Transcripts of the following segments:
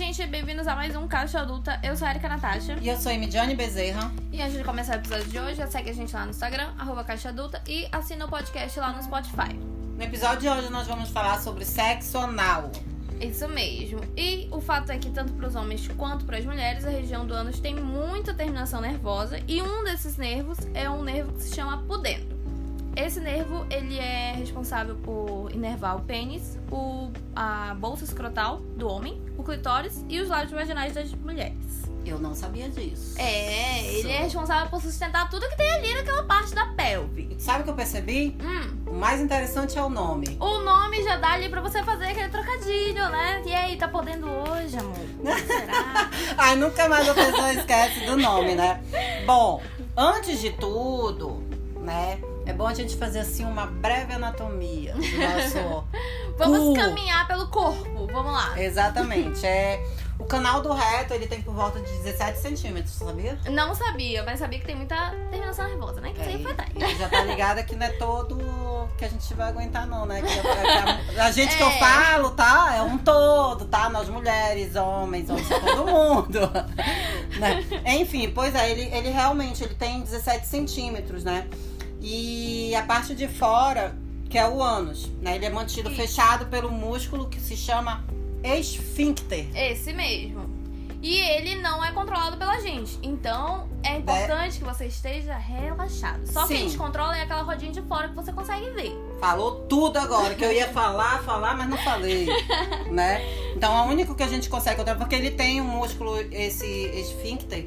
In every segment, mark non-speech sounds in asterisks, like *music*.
gente, bem-vindos a mais um Caixa Adulta. Eu sou a Erika Natasha. E eu sou a Midiane Bezerra. E antes de começar o episódio de hoje, já segue a gente lá no Instagram, arroba Caixa Adulta, e assina o podcast lá no Spotify. No episódio de hoje nós vamos falar sobre sexo anal. Isso mesmo. E o fato é que tanto para os homens quanto para as mulheres, a região do ânus tem muita terminação nervosa e um desses nervos é um nervo que se chama pudendo. Esse nervo, ele é responsável por inervar o pênis, o, a bolsa escrotal do homem, o clitóris e os lábios vaginais das mulheres. Eu não sabia disso. É, ele é responsável por sustentar tudo que tem ali naquela parte da pelve. Sabe o que eu percebi? Hum, O mais interessante é o nome. o nome já dá ali pra você fazer aquele trocadilho, né? E aí, tá podendo hoje, amor? Será? *laughs* Ai, nunca mais a pessoa esquece do nome, né? Bom, antes de tudo, né? É bom a gente fazer assim uma breve anatomia do nosso. *laughs* Vamos cu. caminhar pelo corpo, vamos lá. Exatamente. É, o canal do reto ele tem por volta de 17 centímetros, sabia? Não sabia, mas sabia que tem muita terminação nervosa, né? Que isso aí foi atrás. E já tá ligada que não é todo que a gente vai aguentar, não, né? Que a, que a- a gente que eu É. falo, tá? É um todo, tá? Nós mulheres, homens, homens, todo mundo. *laughs* né? Enfim, pois é, ele, ele realmente ele tem 17 centímetros, né? E a parte de fora, que é o ânus, né? Ele é mantido Isso. fechado pelo músculo que se chama esfíncter. Esse mesmo. E ele não é controlado pela gente. Então, é importante que você esteja relaxado. Só que a gente controla é aquela rodinha de fora que você consegue ver. Falou tudo agora, que eu ia falar, falar, mas não falei, *laughs* né? Então, o único que a gente consegue controlar, porque ele tem um músculo, esse esfíncter,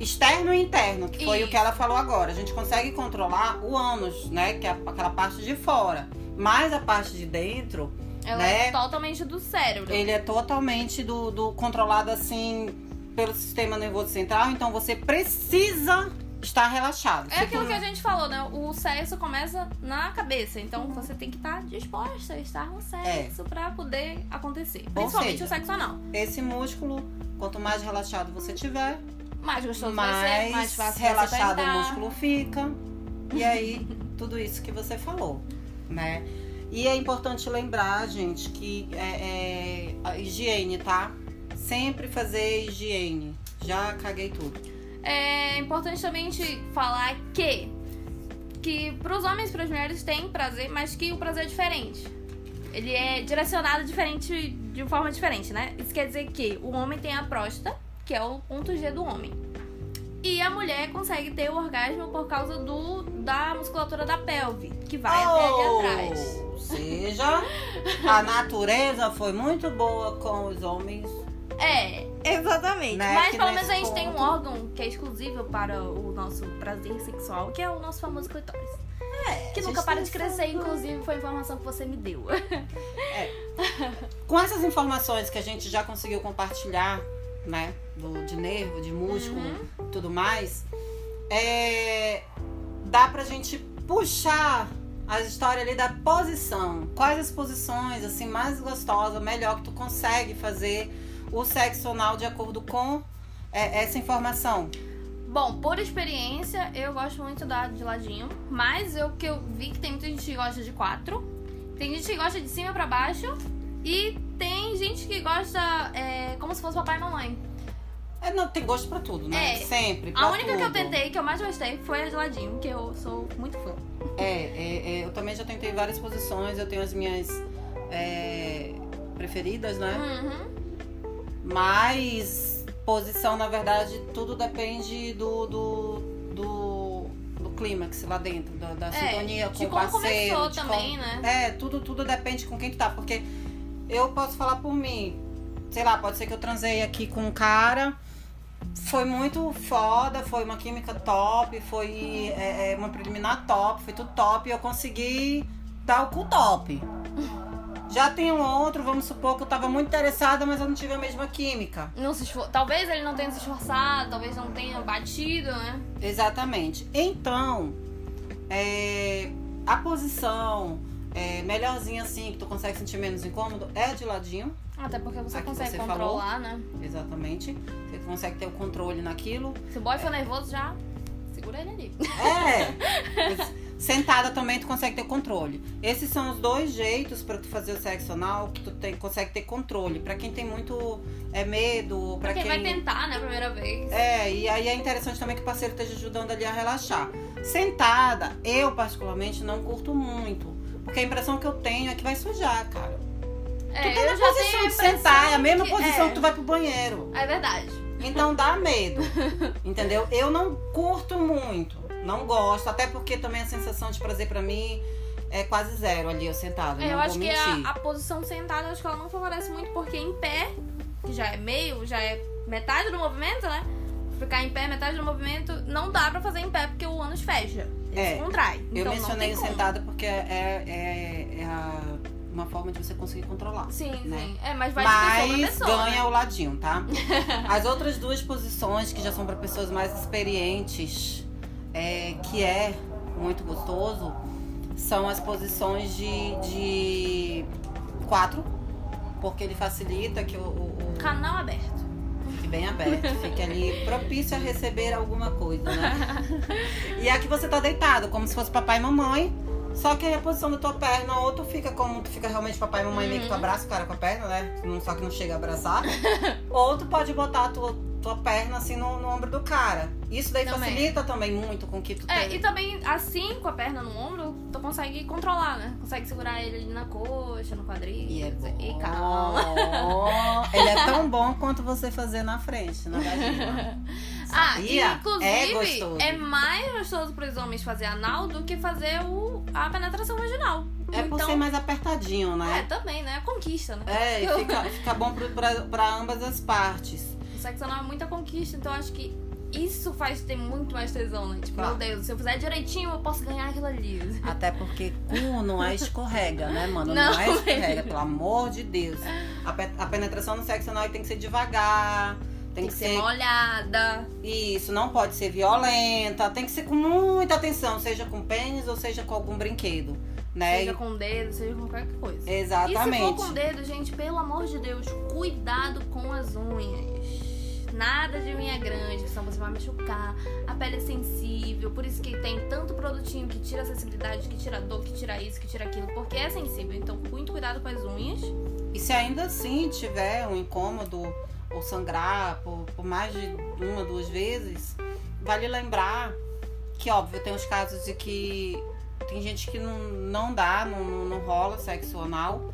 externo e interno, que foi Isso. o que ela falou agora. A gente consegue controlar o ânus, né? Que é aquela parte de fora. Mas a parte de dentro, Ela Né? é totalmente do cérebro. ele é totalmente do, do controlado assim pelo sistema nervoso central. Então, você precisa estar relaxado. É aquilo tu- que a gente falou, né? O sexo começa na cabeça. Então você tem que estar disposta a estar no sexo pra poder acontecer. Principalmente seja, o sexo anal. Esse músculo, quanto mais relaxado você tiver, Mais gostoso vai ser, mais, mais fácil relaxado o músculo fica. E aí, tudo isso que você falou, né? E é importante lembrar, gente, que é, é, a higiene, tá? Sempre fazer higiene. Já caguei tudo. É importante também gente falar que que pros homens e pras mulheres tem prazer, mas que o prazer é diferente. Ele é direcionado diferente de forma diferente, né? Isso quer dizer que o homem tem a próstata, que é o ponto G do homem. E a mulher consegue ter o orgasmo por causa do da musculatura da pelve, que vai até ali Ou atrás. seja, a natureza foi muito boa com os homens. É, exatamente. Né, Mas que pelo menos a gente tem um ponto- órgão que é exclusivo para o nosso prazer sexual, que é o nosso famoso clitóris. É, Que nunca para tem de crescer, inclusive foi a informação que você me deu. Com essas informações que a gente já conseguiu compartilhar, né? Do, de nervo, de músculo, Uhum. tudo mais, é, dá pra gente puxar a história ali da posição. Quais as posições, assim, mais gostosas, melhor que tu consegue fazer o sexo anal de acordo com é, essa informação. Bom, por experiência, eu gosto muito da de ladinho, mas eu que eu vi que tem muita gente que gosta de quatro, tem gente que gosta de cima pra baixo e gente que gosta é, como se fosse papai e mamãe. É, não, tem gosto pra tudo, né? É. Sempre. A única que eu tudo. tentei, que eu mais gostei, foi a de ladinho, que eu sou muito fã. É, é, é, eu também já tentei várias posições, eu tenho as minhas é, preferidas, né? Uhum. Mas posição, na verdade, tudo depende do, do, do, do clímax lá dentro, da, da É, sintonia com de o como parceiro. começou de também, como- né? É, tudo, tudo depende com quem tu tá. Porque eu posso falar por mim. Sei lá, pode ser que eu transei aqui com um cara. Foi muito foda, foi uma química top, foi é, é, uma preliminar top, foi tudo top e eu consegui dar o cu top. Já tem um outro, vamos supor que eu tava muito interessada, mas eu não tive a mesma química. Não se esfor... Talvez ele não tenha se esforçado, talvez não tenha batido, né? Exatamente. Então, é, a posição é, melhorzinha assim, que tu consegue sentir menos incômodo, é de ladinho. Até porque você consegue você controlar, né? Exatamente. Você consegue ter o controle naquilo. Se o boy for nervoso, já segura ele ali. É! *laughs* Sentada também tu consegue ter controle. Esses são os dois jeitos pra tu fazer o sexo anal que tu tem, consegue ter controle. Pra quem tem muito é, medo, pra Pra quem quem. vai tentar, né, a primeira vez. É, e aí é interessante também que o parceiro esteja ajudando ali a relaxar. Sentada, eu particularmente não curto muito. Porque a impressão que eu tenho é que vai sujar, cara. É, tu tá na posição de sentar, é a mesma que- posição é. que tu vai pro banheiro. É verdade. Então dá medo. *laughs* entendeu? Eu não curto muito. Não gosto. Até porque também a sensação de prazer pra mim é quase zero ali, eu sentado. É, eu acho que a, a posição sentada, acho que ela não favorece muito, porque em pé, que já é meio, já é metade do movimento, né? Ficar em pé, metade do movimento, não dá pra fazer em pé porque o ânus fecha. É, contrai. Eu então, mencionei não o sentado porque é, é, é a- uma forma de você conseguir controlar. Sim, né? sim. É, mas vai de pessoa pra Mas pessoa. ganha né? o ladinho, tá? *laughs* As outras duas posições, que já são para pessoas mais experientes, é, que é muito gostoso, são as posições de, de quatro, porque ele facilita que o- o- Canal aberto. Fique bem aberto, fique ali propício a receber alguma coisa, né? *laughs* E aqui você tá deitado, como se fosse papai e mamãe. Só que aí a posição da tua perna, ou tu fica como tu fica realmente papai e mamãe, meio que tu Uhum. abraça o cara com a perna, né? Só que não chega a abraçar. *laughs* ou tu pode botar a tua, tua perna assim no, no ombro do cara. Isso daí Também. facilita também muito com que tu É, tenha. e também, assim, com a perna no ombro, tu consegue controlar, né? Consegue segurar ele ali na coxa, no quadril. E é bom. E calma. *laughs* Ele é tão bom quanto você fazer na frente, na vagina. *laughs* Ah, e, Sabia? inclusive, é é mais gostoso pros homens fazer anal do que fazer o, a penetração vaginal. É por então, ser mais apertadinho, né? É, também, né? A conquista, né? É, e *laughs* fica, fica bom pra ambas as partes. O sexo anal é muita conquista, então eu acho que isso faz ter muito mais tesão, né? Tipo, Claro. meu Deus, se eu fizer direitinho, eu posso ganhar aquilo ali. *laughs* Até porque cu não é escorrega, né, mano? Não Não, é escorrega, mesmo. pelo amor de Deus. A, pe- a penetração no sexo anal tem que ser devagar. Tem, Tem que ser molhada. Isso, não pode ser violenta. Tem que ser com muita atenção, seja com pênis ou seja com algum brinquedo, né? Seja com o dedo, seja com qualquer coisa. E se Exatamente. for com o dedo, gente, pelo amor de Deus, cuidado com as unhas. Nada de unha grande, senão você vai machucar. A pele é sensível, por isso que tem tanto produtinho que tira a sensibilidade, que tira dor, que tira isso, que tira aquilo, porque é sensível. Então, muito cuidado com as unhas. E se ainda assim tiver um incômodo ou sangrar por, por mais de uma, duas vezes, vale lembrar que, óbvio, tem os casos de que tem gente que não, não dá, não, não rola sexo anal,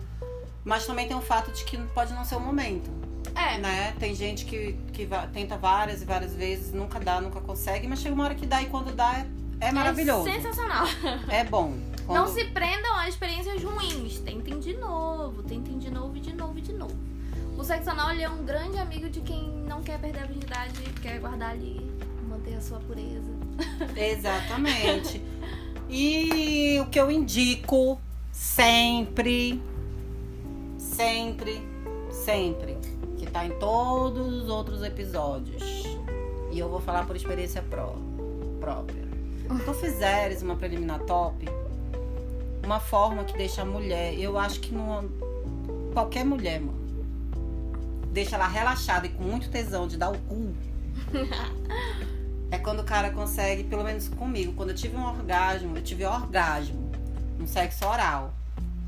mas também tem o fato de que pode não ser o momento, É, né? Tem gente que, que tenta várias e várias vezes, nunca dá, nunca consegue, mas chega uma hora que dá e quando dá é, é maravilhoso. É sensacional. É bom. Não Quando- se prendam a experiências ruins. Tentem de novo, tentem de novo, e de novo e de novo. O sexo anal é um grande amigo de quem não quer perder a virgindade, quer guardar ali, manter a sua pureza. Exatamente. E o que eu indico sempre, sempre, sempre, tá em todos os outros episódios. E eu vou falar por experiência pró- própria. Se tu fizeres uma preliminar top, uma forma que deixa a mulher, eu acho que não. Qualquer mulher, mano. Deixa ela relaxada e com muito tesão de dar o cu. É quando o cara consegue, pelo menos comigo, quando eu tive um orgasmo, eu tive orgasmo no sexo oral.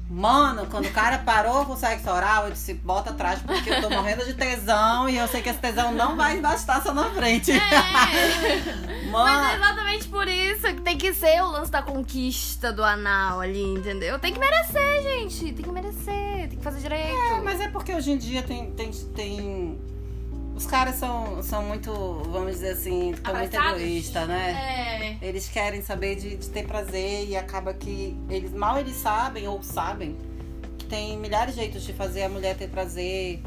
Mano, quando o cara parou com o sexo oral, eu disse, bota atrás porque eu tô morrendo de tesão e eu sei que esse tesão não vai bastar só na frente. É, *laughs* mas é Mano, exatamente por isso que tem que ser o lance da conquista do anal ali, entendeu? Tem que merecer, gente. Tem que merecer, tem que fazer direito. é, mas é porque hoje em dia tem. tem, tem... Os caras são, são muito, vamos dizer assim, ficam muito egoístas, né? É. Eles querem saber de, de ter prazer e acaba que eles mal eles sabem ou sabem que tem milhares de jeitos de fazer a mulher ter prazer.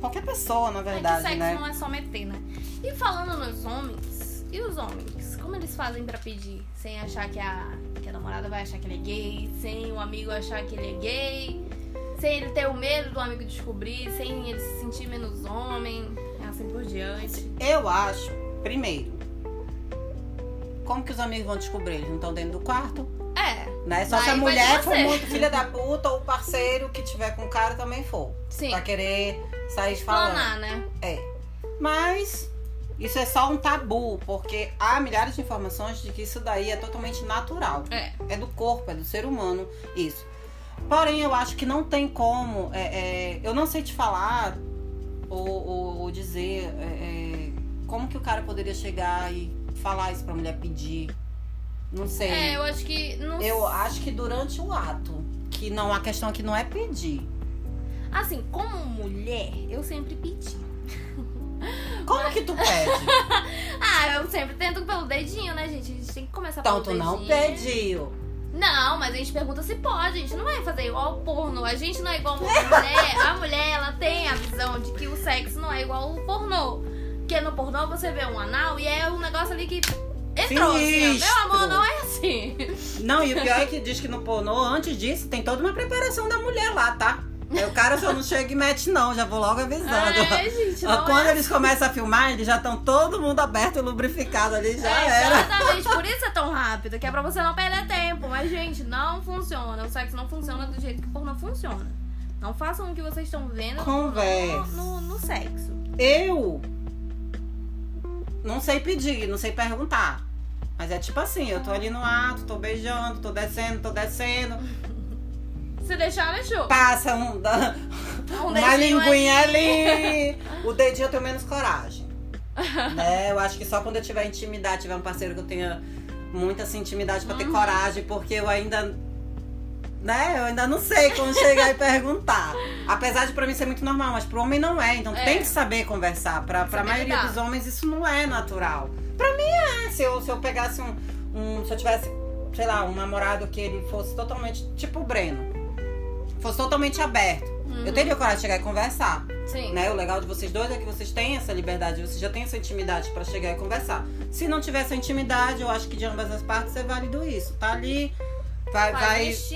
Qualquer pessoa, na É verdade, sexo né? não é só meter, né? E falando nos homens, e os homens? Como eles fazem pra pedir? Sem achar que a, que a namorada vai achar que ele é gay, sem o amigo achar que ele é gay, sem ele ter o medo do amigo descobrir, sem ele se sentir menos homem, assim por diante. Eu acho, primeiro, como que os amigos vão descobrir? Eles não estão dentro do quarto, É, né? Só Aí se a mulher for muito filha da puta ou o parceiro que tiver com o cara também for. sim. Pra querer sair falando. Planar, né? É. Mas Isso é só um tabu, porque há milhares de informações de que isso daí é totalmente natural. É. É do corpo, é do ser humano, isso. Porém, eu acho que não tem como. é, é, eu não sei te falar ou, ou- ou dizer é, é, como que o cara poderia chegar e falar isso pra mulher pedir. Não sei. É, eu acho que. Não... Eu acho que durante o ato, que não a questão aqui não é pedir. Assim, como mulher, eu sempre pedi. *laughs* Como que tu pede? *laughs* Ah, eu sempre tento pelo dedinho, né, gente? A gente tem que começar então pelo tu não dedinho. pediu. Não, mas a gente pergunta se pode. A gente não vai fazer igual o porno. A gente não é igual a mulher. A mulher, ela tem a visão de que o sexo não é igual o pornô. Porque no pornô você vê um anal e é um negócio ali que entrou. Assim. Meu amor, não é assim. Não, e o pior é que diz que no pornô, antes disso, tem toda uma preparação da mulher lá, tá? Aí o cara só não chega e mete, não, já vou logo avisando. Ai, gente, não Quando é eles começam a filmar, eles já estão todo mundo aberto e lubrificado ali, já É, era. Exatamente, por isso é tão rápido, que é pra você não perder tempo. Mas, gente, não funciona. O sexo não funciona do jeito que o pornô funciona. Não façam o que vocês estão vendo no, Conversa. no, no sexo. Eu não sei pedir, não sei perguntar. Mas é tipo assim, eu tô ali no ato, tô beijando, tô descendo, tô descendo. Se deixar, deixou. Passa um, da- *laughs* Um uma linguinha ali. *laughs* O dedinho eu tenho menos coragem. né? Eu acho que só quando eu tiver intimidade, tiver um parceiro que eu tenha muita assim, intimidade pra ter Uhum. coragem, porque eu ainda. Né? Eu ainda não sei como chegar e perguntar. *laughs* Apesar de pra mim ser muito normal, mas pro homem não é. Então É. tem que saber conversar. Pra, pra maioria lidar. dos homens isso não é natural. Pra mim é. Se eu, se eu pegasse um, um. Se eu tivesse, sei lá, um namorado que ele fosse totalmente. Tipo o Breno. Fosse totalmente aberto. Uhum. Eu teria coragem de chegar e conversar. Sim. Né? O legal de vocês dois é que vocês têm essa liberdade, vocês já têm essa intimidade pra chegar e conversar. Se não tiver essa intimidade, eu acho que de ambas as partes é válido isso. Tá ali, vai, Faz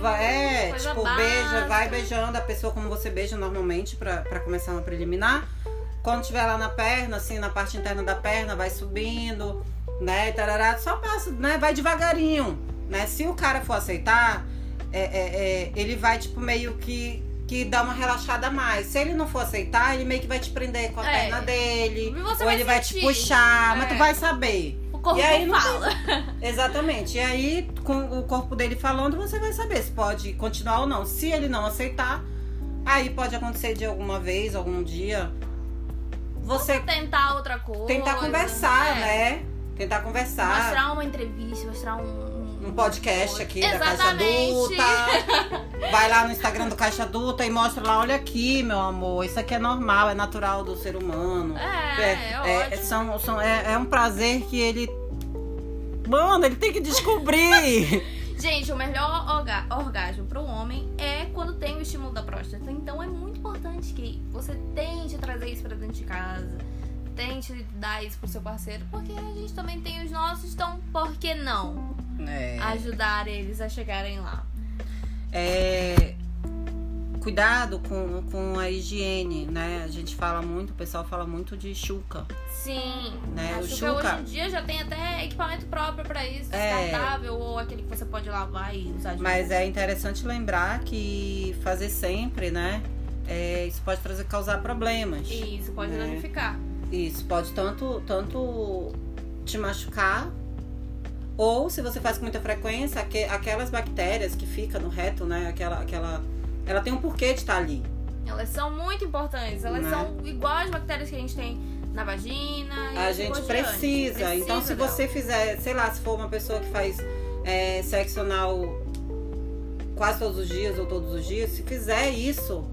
vai, vai é, tipo, básica. beija, vai beijando a pessoa como você beija normalmente pra, pra começar uma preliminar. Quando tiver lá na perna, assim, na parte interna da perna, vai subindo, né? Tarará, só passa, né? Vai devagarinho, né? Se o cara for aceitar, é, é, é, ele vai, tipo, meio que, que dar uma relaxada a mais. Se ele não for aceitar, ele meio que vai te prender com a É. perna dele. Ou vai ele vai te sentir. puxar, mas É. tu vai saber. O corpo E aí fala. *laughs* Exatamente. E aí, com o corpo dele falando, você vai saber se pode continuar ou não. Se ele não aceitar, aí pode acontecer de alguma vez, algum dia, você Tentar outra coisa. tentar conversar, é. né? Tentar conversar. Mostrar uma entrevista, mostrar um... Um podcast aqui da Caixa Exatamente. Adulta. Vai lá no Instagram do Caixa Adulta e mostra lá, olha aqui, meu amor, isso aqui é normal, é natural do ser humano. É, é, ótimo. são, são, é, é um prazer que ele. Mano, ele tem que descobrir. *laughs* Gente, o melhor orga orgasmo pro homem é quando tem o estímulo da próstata. Então é muito importante que você tente trazer isso pra dentro de casa. Tente dar isso pro seu parceiro. Porque a gente também tem os nossos, então por que não É. ajudar eles a chegarem lá? É, cuidado com, com a higiene, né? A gente fala muito, o pessoal fala muito de chuca. Sim. Né, o Acho que Chuca- hoje em dia já tem até equipamento próprio pra isso, É. descartável, ou aquele que você pode lavar e usar de Mas é interessante lembrar que fazer sempre, né? é, isso pode trazer causar problemas. Isso, pode né? danificar. Isso pode tanto, tanto te machucar, ou se você faz com muita frequência, aque- aquelas bactérias que ficam no reto, né? Aquela, aquela, ela tem um porquê de estar ali. Elas são muito importantes. Elas Né? são igual as bactérias que a gente tem na vagina. A gente diante. precisa. Então, se dela. você fizer, sei lá, se for uma pessoa que faz é, sexo anal quase todos os dias ou todos os dias, se fizer isso,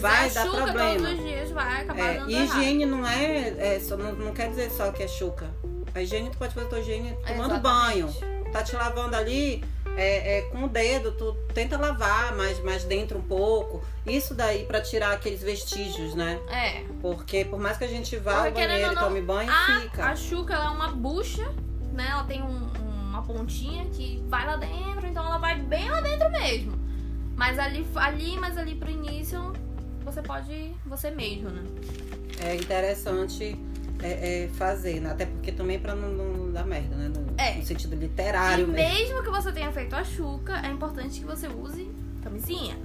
vai dar problema. todos os dias vai acabar É, dando e errado. higiene não é, é só, não, não quer dizer só que é chuca. A higiene, tu pode fazer tua higiene tomando Exatamente. banho. Tá te lavando ali é, é, com o dedo, tu tenta lavar mais, mais dentro um pouco. Isso daí pra tirar aqueles vestígios, né? É. Porque por mais que a gente vá Porque, ao banheiro e tome banho, A, fica. a chuca é uma bucha, né? Ela tem um- uma pontinha que vai lá dentro, então ela vai bem lá dentro mesmo. Mas ali, ali mas ali pro início, você pode ir você mesmo, né? É interessante é, é, fazer, né? Até porque também pra não, não dar merda, né? No, É. no sentido literário e mesmo. mesmo que você tenha feito a chuca, é importante que você use camisinha.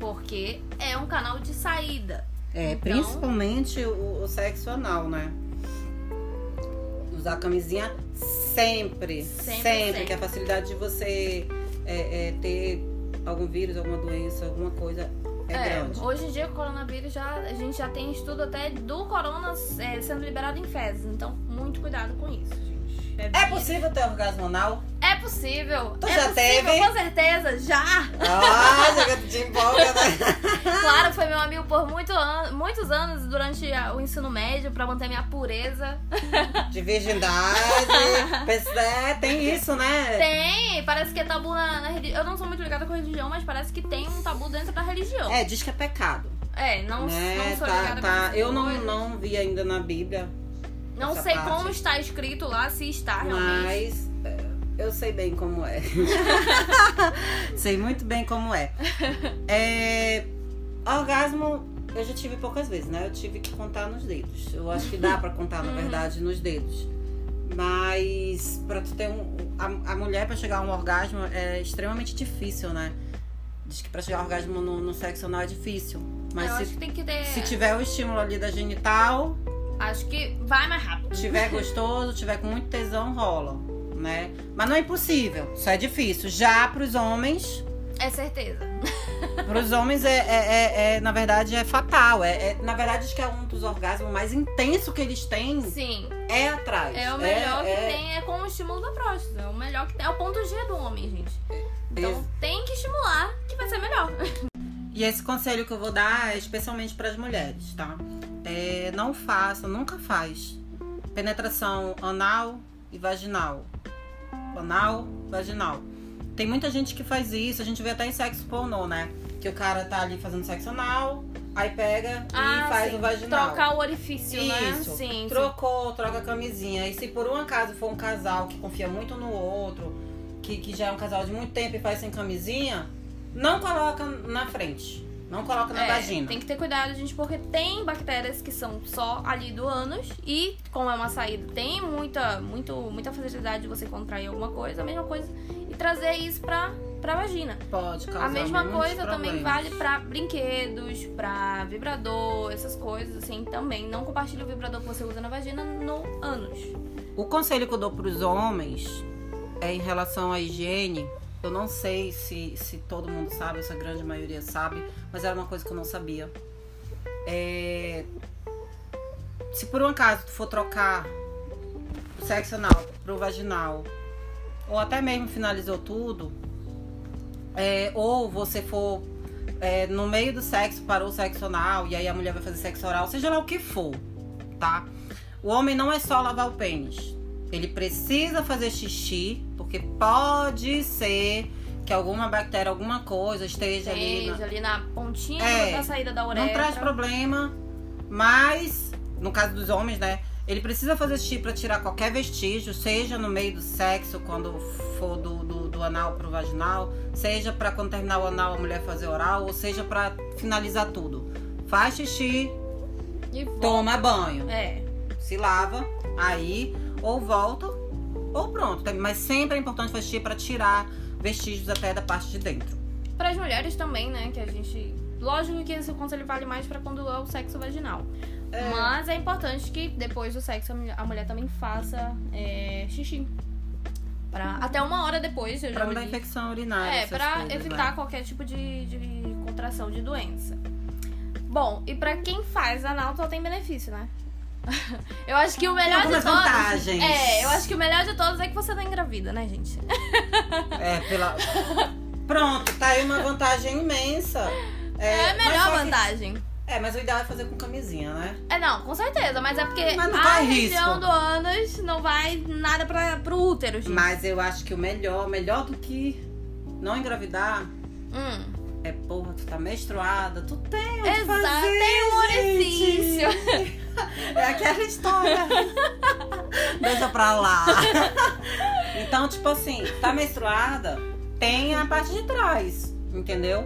Porque é um canal de saída. É, Então- principalmente o, o sexo anal, né? Usar camisinha sempre. Sempre, Sempre. sempre. Que a facilidade de você é, é, ter algum vírus, alguma doença, alguma coisa é, grande. hoje em dia, o coronavírus já. A gente já tem estudo até do corona é, sendo liberado em fezes. Então, muito cuidado com isso, É possível ter orgasmo anal? É possível. Tu é já possível, teve? Com certeza, já. Ah, já te empolga, né? *laughs* Claro, foi meu amigo por muito an muitos anos durante o ensino médio pra manter minha pureza. De virgindade. É, tem isso, né? Tem, parece que é tabu na, na religião. Eu não sou muito ligada com religião, mas parece que tem um tabu dentro da religião. É, diz que é pecado. É, não, né? não sou tá, ligada com tá. essas Eu não, não vi ainda na Bíblia, Não sei parte. como está escrito lá, se está realmente. mas é, eu sei bem como é. *laughs* sei muito bem como é. é. Orgasmo eu já tive poucas vezes, né? Eu tive que contar nos dedos. Eu acho que dá pra contar, na Uhum. verdade, nos dedos. Mas pra tu ter um. A, a mulher pra chegar a um orgasmo é extremamente difícil, né? Diz que pra chegar ao orgasmo no, no sexo não é difícil. Mas eu se, acho que tem que ter. se tiver o estímulo ali da genital, Acho que vai mais rápido. tiver gostoso, tiver com muito tesão, rola, né? Mas não é impossível, só é difícil. Já pros homens, É certeza. *laughs* pros homens é, é, é- é, na verdade, é fatal. É, é- na verdade, acho que é um dos orgasmos mais intensos que eles têm Sim. é atrás. É o melhor é, que tem, é com o estímulo da próstata. É o melhor que tem. É o ponto G do homem, gente. Então Isso. tem que estimular, que vai ser melhor. E esse conselho que eu vou dar é especialmente para as mulheres, tá? É, não faça, nunca faz penetração anal e vaginal. Anal, vaginal. Tem muita gente que faz isso, a gente vê até em sexo pornô, né? Que o cara tá ali fazendo sexo anal, aí pega e faz Ah, sim. o vaginal. Trocar o orifício, né? Isso. Sim, sim. Trocou, troca a camisinha. E se por um acaso for um casal que confia muito no outro, que, que já é um casal de muito tempo e faz sem camisinha, não coloca na frente. Não coloca na É, vagina. Tem que ter cuidado, gente, porque tem bactérias que são só ali do ânus e, como é uma saída, tem muita, muito, muita facilidade de você contrair alguma coisa, a mesma coisa, e trazer isso pra, pra vagina. Pode causar A mesma coisa também problemas. vale pra brinquedos, pra vibrador, essas coisas, assim, também. Não compartilhe o vibrador que você usa na vagina no ânus. O conselho que eu dou pros homens é em relação à higiene. Eu não sei se, se todo mundo sabe, essa grande maioria sabe, mas era uma coisa que eu não sabia. É, Se por um acaso tu for trocar o sexo anal pro vaginal, ou até mesmo finalizou tudo, é, ou você for é, no meio do sexo, parou o sexo anal, e aí a mulher vai fazer sexo oral, seja lá o que for, tá? O homem não é só lavar o pênis. Ele precisa fazer xixi, porque pode ser que alguma bactéria, alguma coisa esteja ali. na- Esteja ali na pontinha É, da saída da uretra. Não traz problema, mas no caso dos homens, né? Ele precisa fazer xixi pra tirar qualquer vestígio, seja no meio do sexo, quando for do, do, do anal pro vaginal, seja pra quando terminar o anal a mulher fazer oral, ou seja pra finalizar tudo. Faz xixi, toma banho É. se lava, aí ou volta ou pronto. Mas sempre é importante fazer xixi pra tirar vestígios até da parte de dentro. Para as mulheres também, né? Que a gente. Lógico que esse conselho vale mais pra quando é o sexo vaginal. Mas é importante que depois do sexo a mulher, também faça é, xixi. Pra, até uma hora depois, eu Pra já ouvi. infecção urinária. É, pra coisas, evitar né? qualquer tipo de, de contração de doença. Bom, e pra quem faz anal só tem benefício, né? *laughs* eu acho que o melhor de todos. vantagens. É, eu acho que o melhor de todos é que você não engravida, né, gente? É, pela. Pronto, tá aí uma vantagem imensa. É, a mas melhor só que- vantagem. É, mas o ideal é fazer com camisinha, né? É, não, com certeza, mas é porque Mas não a região risco. do ânus não vai nada pra, pro útero, gente. Mas eu acho que o melhor, melhor do que não engravidar, Hum, é porra, tu tá menstruada, tu tem onde exato, fazer, tem um orifício. *laughs* É aquela história. Deixa pra lá. *laughs* Então, tipo assim, tá menstruada, tem a parte de trás, entendeu?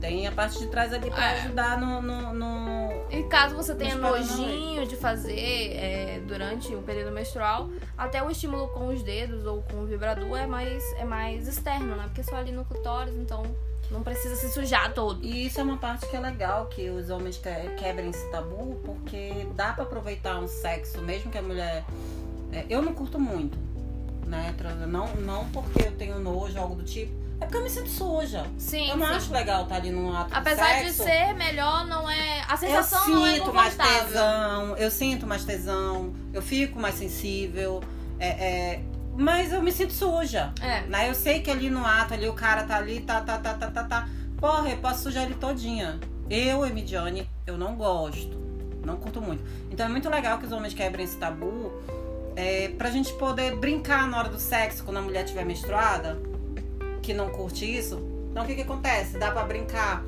Tem a parte de trás ali pra É. ajudar no, no, no- E caso você tenha nojinho de fazer é, durante o período menstrual, até o estímulo com os dedos ou com o vibrador é mais, é mais externo, né? Porque é só ali no clitóris, então não precisa se sujar todo. E isso é uma parte que é legal, que os homens que- quebrem esse tabu, porque dá pra aproveitar um sexo, mesmo que a mulher É, eu não curto muito, né? Não, não porque eu tenho nojo, algo do tipo. É porque eu me sinto suja. Sim, eu não sim. acho legal estar ali num ato Apesar de de sexo. ser melhor, não é. A eu sensação não é sinto mais tesão, eu sinto mais tesão, eu fico mais sensível. é, é, mas eu me sinto suja. É. Né? Eu sei que ali no ato, ali o cara tá ali, tá, tá, tá, tá, tá, tá. Porra, eu posso sujar ele todinha. Eu, Emidiane, eu não gosto. Não curto muito. Então é muito legal que os homens quebrem esse tabu é, pra gente poder brincar na hora do sexo quando a mulher estiver menstruada, que não curte isso. Então o que que acontece? Dá pra brincar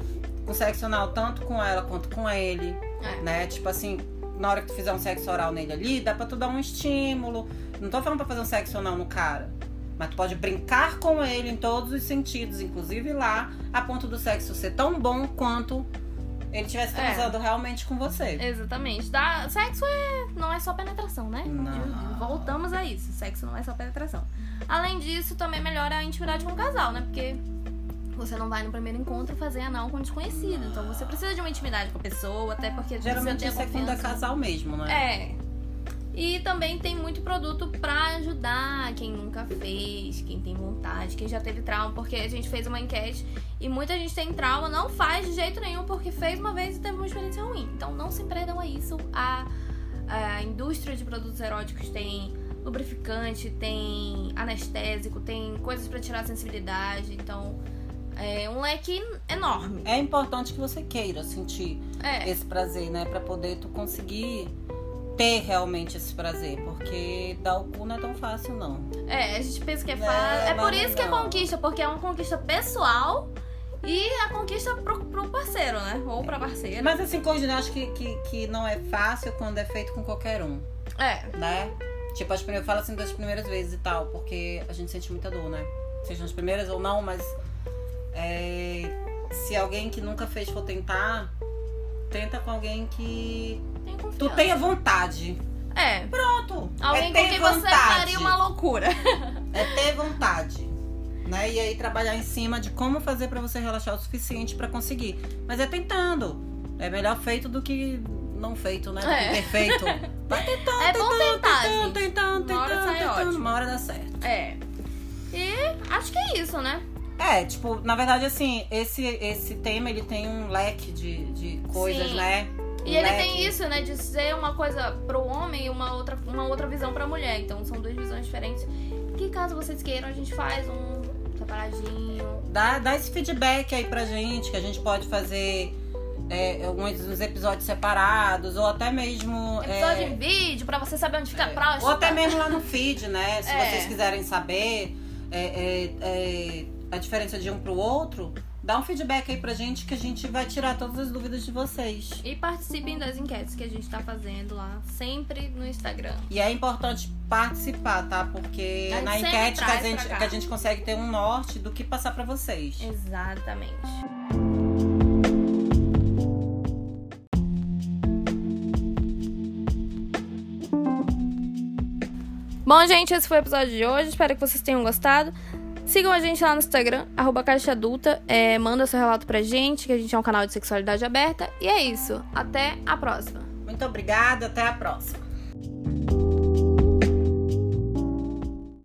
com sexo anal tanto com ela quanto com ele, É. né? Tipo assim, na hora que tu fizer um sexo oral nele ali, dá pra tu dar um estímulo. Não tô falando pra fazer um sexo anal no cara. Mas tu pode brincar com ele em todos os sentidos, inclusive lá, a ponto do sexo ser tão bom quanto ele estivesse É. transando realmente com você. Exatamente. Da... Sexo é... não é só penetração, né? Não. Voltamos a isso. Sexo não é só penetração. Além disso, também melhora a intimidade com o casal, né? Porque você não vai no primeiro encontro fazer anal com desconhecido. Então você precisa de uma intimidade com a pessoa, até porque Geralmente isso é quando é casal mesmo, né? É. E também tem muito produto pra ajudar quem nunca fez, quem tem vontade, quem já teve trauma, porque a gente fez uma enquete e muita gente tem trauma, não faz de jeito nenhum porque fez uma vez e teve uma experiência ruim. Então não se prendam a isso. A, a indústria de produtos eróticos tem lubrificante, tem anestésico, tem coisas pra tirar a sensibilidade. Então é um leque enorme. É importante que você queira sentir É. esse prazer, né? Pra poder tu conseguir ter realmente esse prazer. Porque dar o cu não é tão fácil, não. É, a gente pensa que é Não, fácil. É por não, isso que é conquista, porque é uma conquista pessoal e a conquista pro, pro parceiro, né? Ou pra parceira. Mas assim, coordenar acho que, que, que não é fácil quando é feito com qualquer um, É, né? Tipo, as primeiras, eu falo assim das primeiras vezes e tal, porque a gente sente muita dor, né? Sejam as primeiras ou não, mas é, se alguém que nunca fez for tentar, tenta com alguém que tu tenha vontade. É, Pronto. alguém é com ter quem vontade. você faria uma loucura. *laughs* É ter vontade. Né? E aí trabalhar em cima de como fazer pra você relaxar o suficiente pra conseguir. Mas é tentando. É melhor feito do que não feito, né? Do É. que perfeito. *laughs* Vai tentando, É bom tentando, tentar, tentando, gente. tentando, Uma hora tentando, sai tentando. ótimo. Uma hora dá certo. É. E acho que é isso, né? É, tipo, na verdade, assim, esse, esse tema ele tem um leque de, de coisas, Sim. né? E Um ele leque. tem isso, né, de ser uma coisa pro homem e uma outra, uma outra visão pra mulher. Então são duas visões diferentes. Que caso vocês queiram, a gente faz um separadinho. Dá, dá esse feedback aí pra gente, que a gente pode fazer é, alguns uns episódios separados, ou até mesmo. é, Episódio em vídeo, pra você saber onde fica a próstata. Ou até mesmo lá no feed, né? Se *laughs* É. vocês quiserem saber é, é, é, a diferença de um pro outro, dá um feedback aí pra gente que a gente vai tirar todas as dúvidas de vocês. E participem das enquetes que a gente tá fazendo lá, sempre no Instagram. E é importante participar, tá? Porque na enquete que a, gente, que a gente consegue ter um norte do que passar pra vocês. Exatamente. Bom, gente, esse foi o episódio de hoje. Espero que vocês tenham gostado. Sigam a gente lá no Instagram, arroba Caixa Adulta. É, manda seu relato pra gente, que a gente é um canal de sexualidade aberta. E é isso. Até a próxima. Muito obrigada, até a próxima.